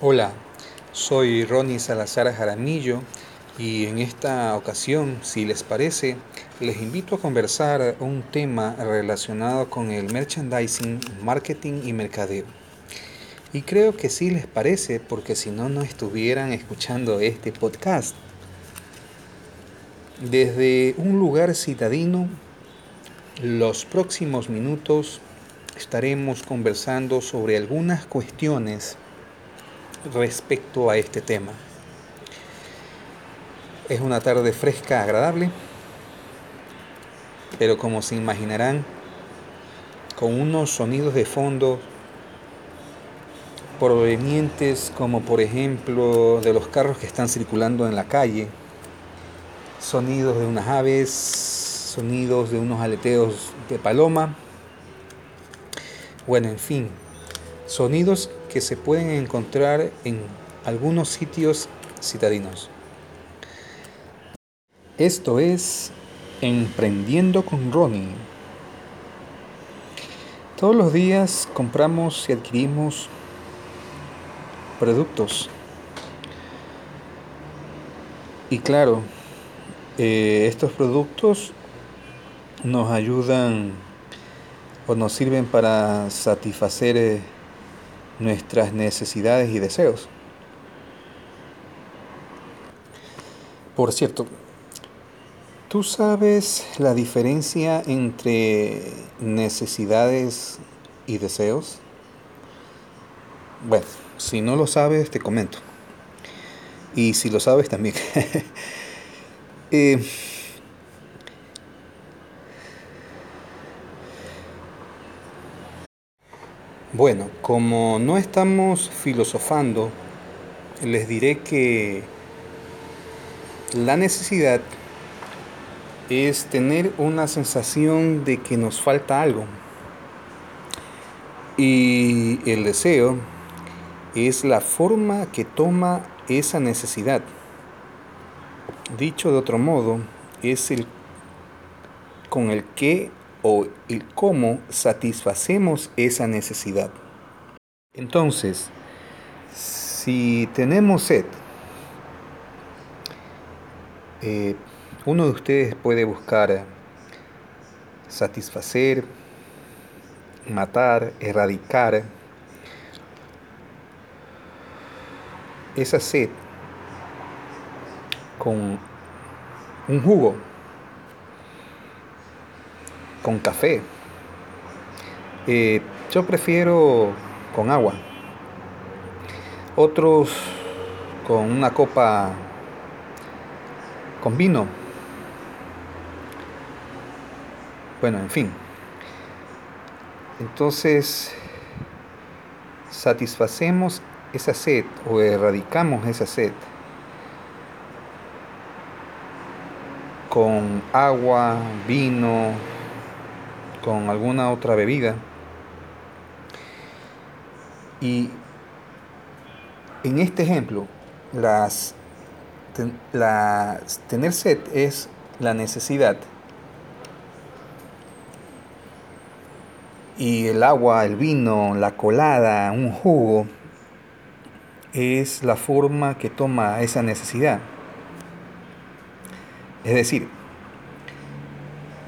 Hola, soy Ronnie Salazar Jaramillo y en esta ocasión, si les parece, les invito a conversar un tema relacionado con el merchandising, marketing y mercadeo. Y creo que sí les parece porque si no, no estuvieran escuchando este podcast. Desde un lugar citadino, los próximos minutos estaremos conversando sobre algunas cuestiones respecto a este tema. Es una tarde fresca, agradable, pero como se imaginarán, con unos sonidos de fondo provenientes como por ejemplo de los carros que están circulando en la calle, sonidos de unas aves, sonidos de unos aleteos de paloma, bueno, en fin, sonidos que se pueden encontrar en algunos sitios citadinos. Esto es Emprendiendo con Ronnie. Todos los días compramos y adquirimos productos. Y claro, eh, estos productos nos ayudan o nos sirven para satisfacer eh, nuestras necesidades y deseos. Por cierto, ¿tú sabes la diferencia entre necesidades y deseos? Bueno, si no lo sabes, te comento. Y si lo sabes también. eh, Bueno, como no estamos filosofando, les diré que la necesidad es tener una sensación de que nos falta algo. Y el deseo es la forma que toma esa necesidad. Dicho de otro modo, es el con el que o el cómo satisfacemos esa necesidad. Entonces, si tenemos sed, eh, uno de ustedes puede buscar satisfacer, matar, erradicar esa sed con un jugo con café. Eh, yo prefiero con agua. Otros con una copa con vino. Bueno, en fin. Entonces, satisfacemos esa sed o erradicamos esa sed con agua, vino, con alguna otra bebida. Y en este ejemplo, las, tener sed es la necesidad. Y el agua, el vino, la colada, un jugo, es la forma que toma esa necesidad. Es decir,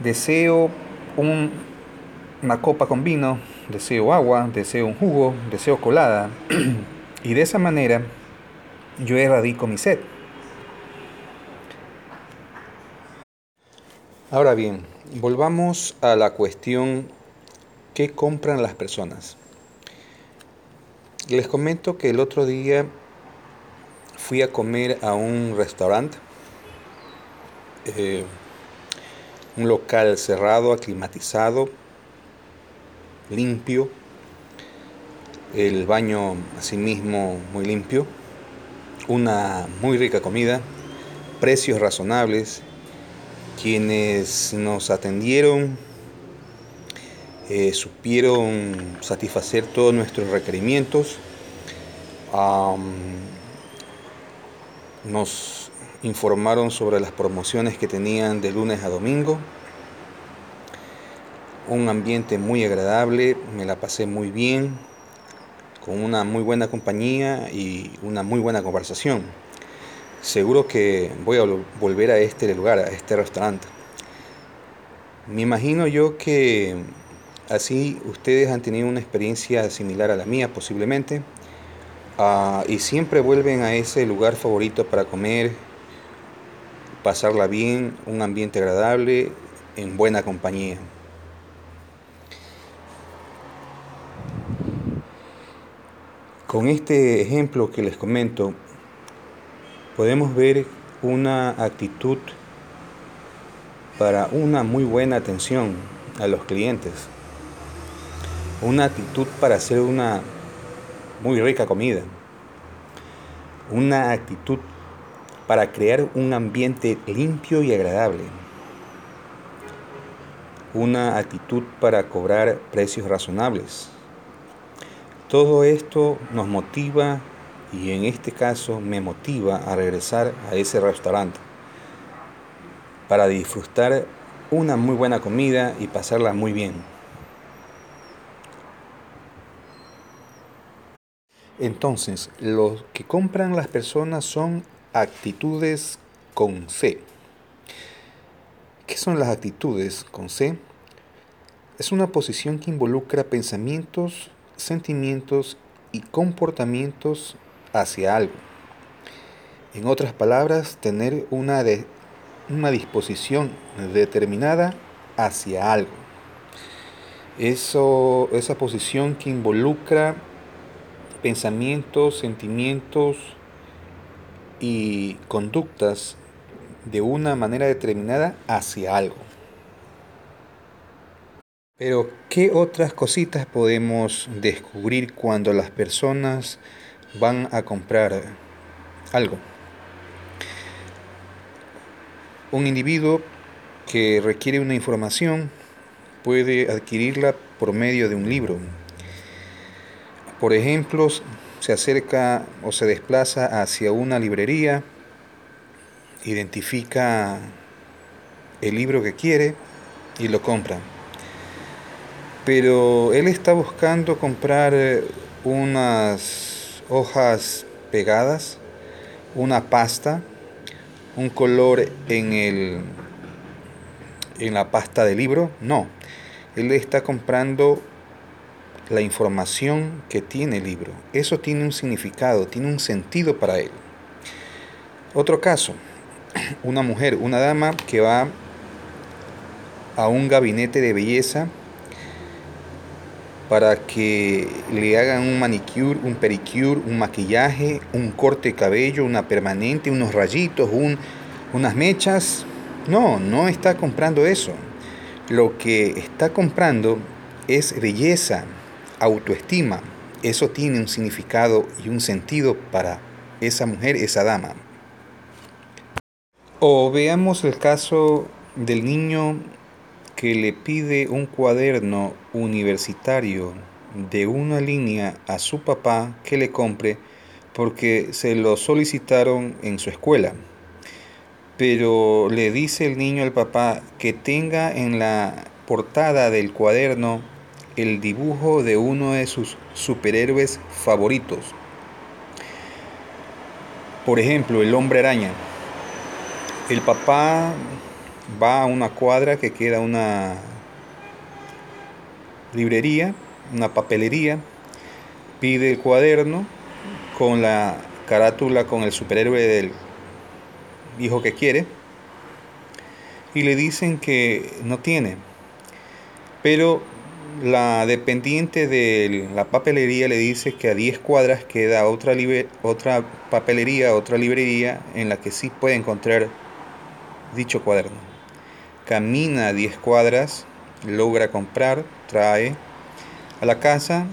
deseo una copa con vino, deseo agua, deseo un jugo, deseo colada. y de esa manera yo erradico mi sed. Ahora bien, volvamos a la cuestión ¿qué compran las personas? Les comento que el otro día fui a comer a un restaurante. Eh, un local cerrado, aclimatizado, limpio, el baño asimismo muy limpio, una muy rica comida, precios razonables, quienes nos atendieron eh, supieron satisfacer todos nuestros requerimientos, nos informaron sobre las promociones que tenían de lunes a domingo. Un ambiente muy agradable, me la pasé muy bien, con una muy buena compañía y una muy buena conversación. Seguro que voy a volver a este lugar, a este restaurante. Me imagino yo que así ustedes han tenido una experiencia similar a la mía posiblemente uh, y siempre vuelven a ese lugar favorito para comer, pasarla bien, un ambiente agradable, en buena compañía. Con este ejemplo que les comento, podemos ver una actitud para una muy buena atención a los clientes. Una actitud para hacer una muy rica comida. Una actitud para crear un ambiente limpio y agradable. Una actitud para cobrar precios razonables todo esto nos motiva y en este caso me motiva a regresar a ese restaurante para disfrutar una muy buena comida y pasarla muy bien. Entonces, lo que compran las personas son actitudes con C. ¿Qué son las actitudes con C? Es una posición que involucra pensamientos sentimientos y comportamientos hacia algo. En otras palabras, tener una, de, una disposición determinada hacia algo. Eso, esa posición que involucra pensamientos, sentimientos y conductas de una manera determinada hacia algo. Pero, ¿qué otras cositas podemos descubrir cuando las personas van a comprar algo? Un individuo que requiere una información puede adquirirla por medio de un libro. Por ejemplo, se acerca o se desplaza hacia una librería, identifica el libro que quiere y lo compra pero él está buscando comprar eh, unas hojas pegadas, una pasta, un color en el en la pasta de libro, no. Él está comprando la información que tiene el libro. Eso tiene un significado, tiene un sentido para él. Otro caso, una mujer, una dama que va a un gabinete de belleza para que le hagan un manicure, un pedicure, un maquillaje, un corte de cabello, una permanente, unos rayitos, un, unas mechas. No, no está comprando eso. Lo que está comprando es belleza, autoestima. Eso tiene un significado y un sentido para esa mujer, esa dama. O veamos el caso del niño que le pide un cuaderno universitario de una línea a su papá que le compre porque se lo solicitaron en su escuela. Pero le dice el niño al papá que tenga en la portada del cuaderno el dibujo de uno de sus superhéroes favoritos. Por ejemplo, el hombre araña. El papá va a una cuadra que queda una librería, una papelería, pide el cuaderno con la carátula con el superhéroe del hijo que quiere y le dicen que no tiene. Pero la dependiente de la papelería le dice que a 10 cuadras queda otra, otra papelería, otra librería en la que sí puede encontrar dicho cuaderno camina 10 cuadras, logra comprar, trae a la casa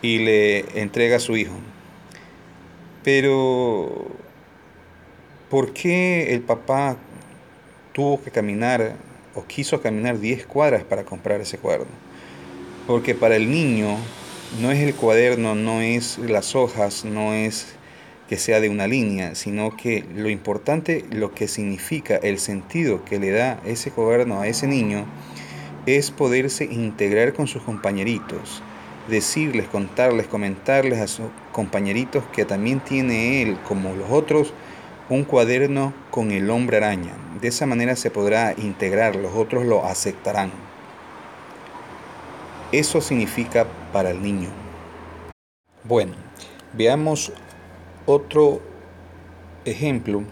y le entrega a su hijo. Pero, ¿por qué el papá tuvo que caminar o quiso caminar 10 cuadras para comprar ese cuaderno? Porque para el niño no es el cuaderno, no es las hojas, no es que sea de una línea, sino que lo importante, lo que significa, el sentido que le da ese gobierno a ese niño, es poderse integrar con sus compañeritos, decirles, contarles, comentarles a sus compañeritos que también tiene él, como los otros, un cuaderno con el hombre araña. De esa manera se podrá integrar, los otros lo aceptarán. Eso significa para el niño. Bueno, veamos otro ejemplo,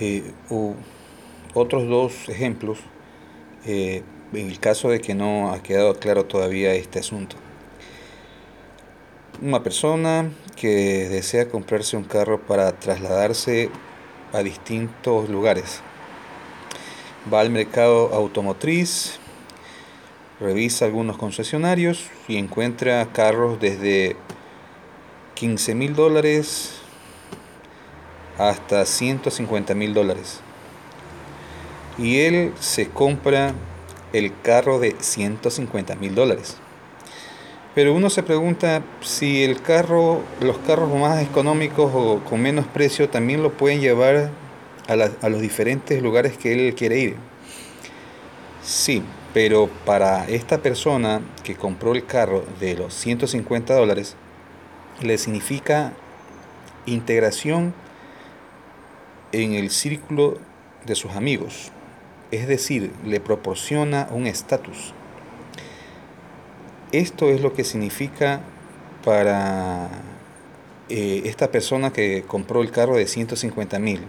eh, o otros dos ejemplos, eh, en el caso de que no ha quedado claro todavía este asunto. Una persona que desea comprarse un carro para trasladarse a distintos lugares. Va al mercado automotriz, revisa algunos concesionarios y encuentra carros desde 15 mil dólares hasta 150 mil dólares. Y él se compra el carro de 150 mil dólares. Pero uno se pregunta si los carros más económicos o con menos precio también lo pueden llevar a, a los diferentes lugares que él quiere ir. Sí, pero para esta persona que compró el carro de los 150 dólares, le significa integración en el círculo de sus amigos. Es decir, le proporciona un estatus. Esto es lo que significa para eh, esta persona que compró el carro de 150 mil.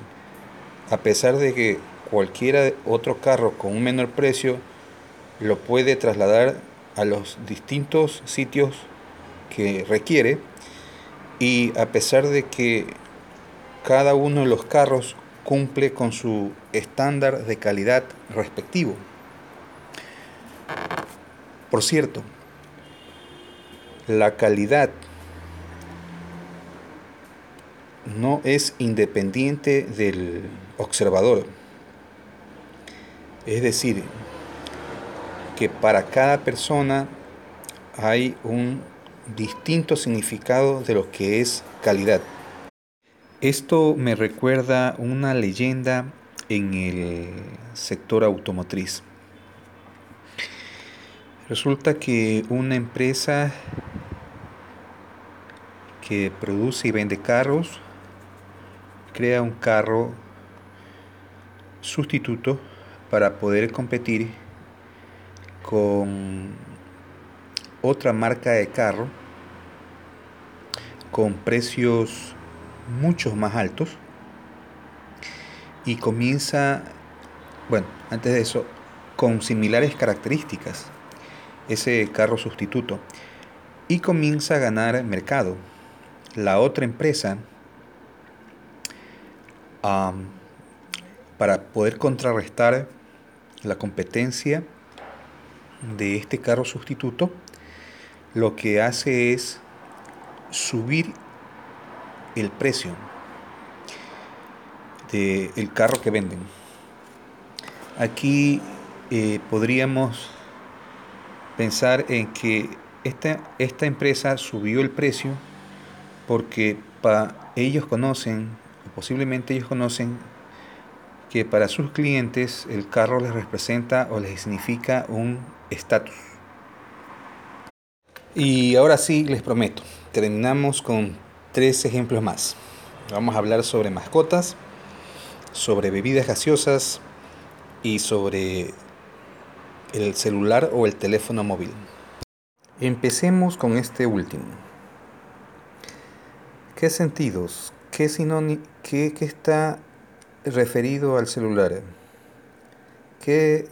A pesar de que cualquiera otro carro con un menor precio lo puede trasladar a los distintos sitios que requiere y a pesar de que cada uno de los carros cumple con su estándar de calidad respectivo. Por cierto, la calidad no es independiente del observador. Es decir, que para cada persona hay un distinto significado de lo que es calidad. Esto me recuerda una leyenda en el sector automotriz. Resulta que una empresa que produce y vende carros crea un carro sustituto para poder competir con otra marca de carro con precios mucho más altos y comienza, bueno, antes de eso, con similares características, ese carro sustituto, y comienza a ganar mercado. La otra empresa, para poder contrarrestar la competencia de este carro sustituto, lo que hace es subir el precio del carro que venden. Aquí eh, podríamos pensar en que esta, esta empresa subió el precio porque para ellos conocen, o posiblemente ellos conocen, que para sus clientes el carro les representa o les significa un estatus. Y ahora sí, les prometo, terminamos con tres ejemplos más. Vamos a hablar sobre mascotas, sobre bebidas gaseosas y sobre el celular o el teléfono móvil. Empecemos con este último. ¿Qué sentidos? ¿Qué, qué, qué está referido al celular? ¿Qué,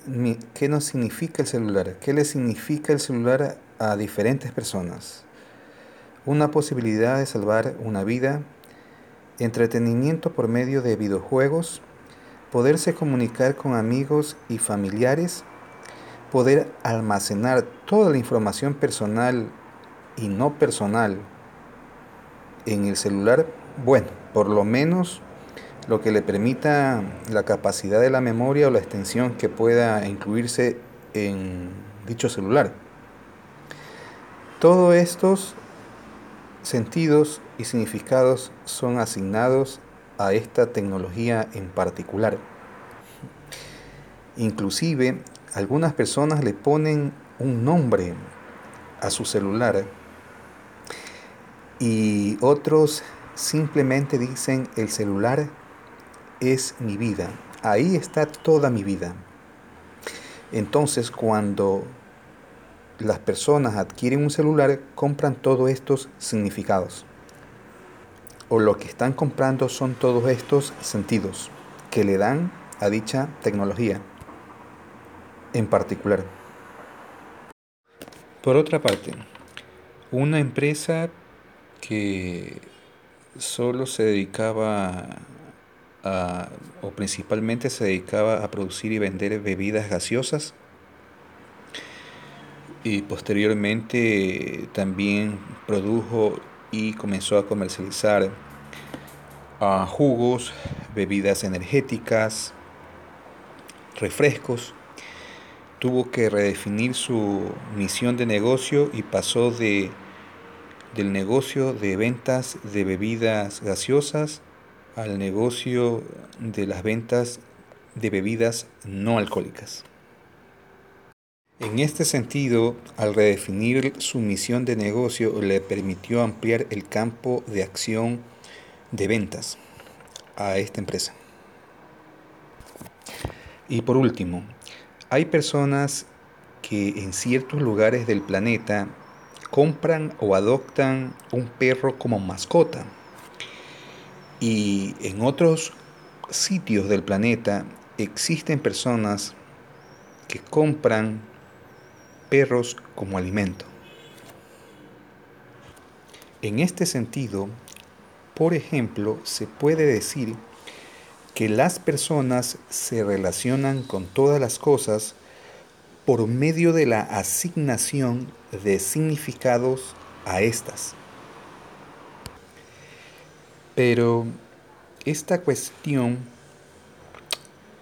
¿Qué nos significa el celular? ¿Qué le significa el celular a diferentes personas? una posibilidad de salvar una vida, entretenimiento por medio de videojuegos, poderse comunicar con amigos y familiares, poder almacenar toda la información personal y no personal en el celular, bueno, por lo menos lo que le permita la capacidad de la memoria o la extensión que pueda incluirse en dicho celular. Todos estos sentidos y significados son asignados a esta tecnología en particular. Inclusive algunas personas le ponen un nombre a su celular y otros simplemente dicen el celular es mi vida. Ahí está toda mi vida. Entonces cuando las personas adquieren un celular, compran todos estos significados. O lo que están comprando son todos estos sentidos que le dan a dicha tecnología en particular. Por otra parte, una empresa que solo se dedicaba a, o principalmente se dedicaba a producir y vender bebidas gaseosas, y posteriormente también produjo y comenzó a comercializar ah, jugos, bebidas energéticas, refrescos. Tuvo que redefinir su misión de negocio y pasó de, del negocio de ventas de bebidas gaseosas al negocio de las ventas de bebidas no alcohólicas. En este sentido, al redefinir su misión de negocio, le permitió ampliar el campo de acción de ventas a esta empresa. Y por último, hay personas que en ciertos lugares del planeta compran o adoptan un perro como mascota. Y en otros sitios del planeta existen personas que compran perros como alimento. En este sentido, por ejemplo, se puede decir que las personas se relacionan con todas las cosas por medio de la asignación de significados a estas. Pero esta cuestión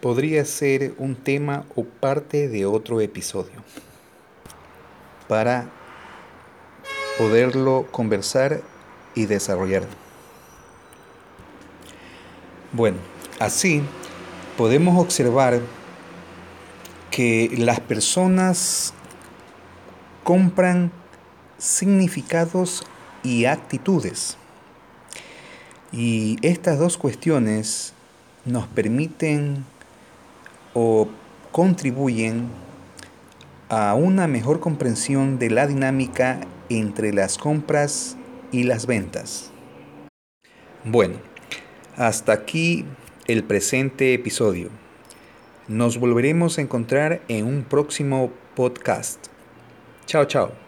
podría ser un tema o parte de otro episodio para poderlo conversar y desarrollar. Bueno, así podemos observar que las personas compran significados y actitudes. Y estas dos cuestiones nos permiten o contribuyen a una mejor comprensión de la dinámica entre las compras y las ventas. Bueno, hasta aquí el presente episodio. Nos volveremos a encontrar en un próximo podcast. Chao, chao.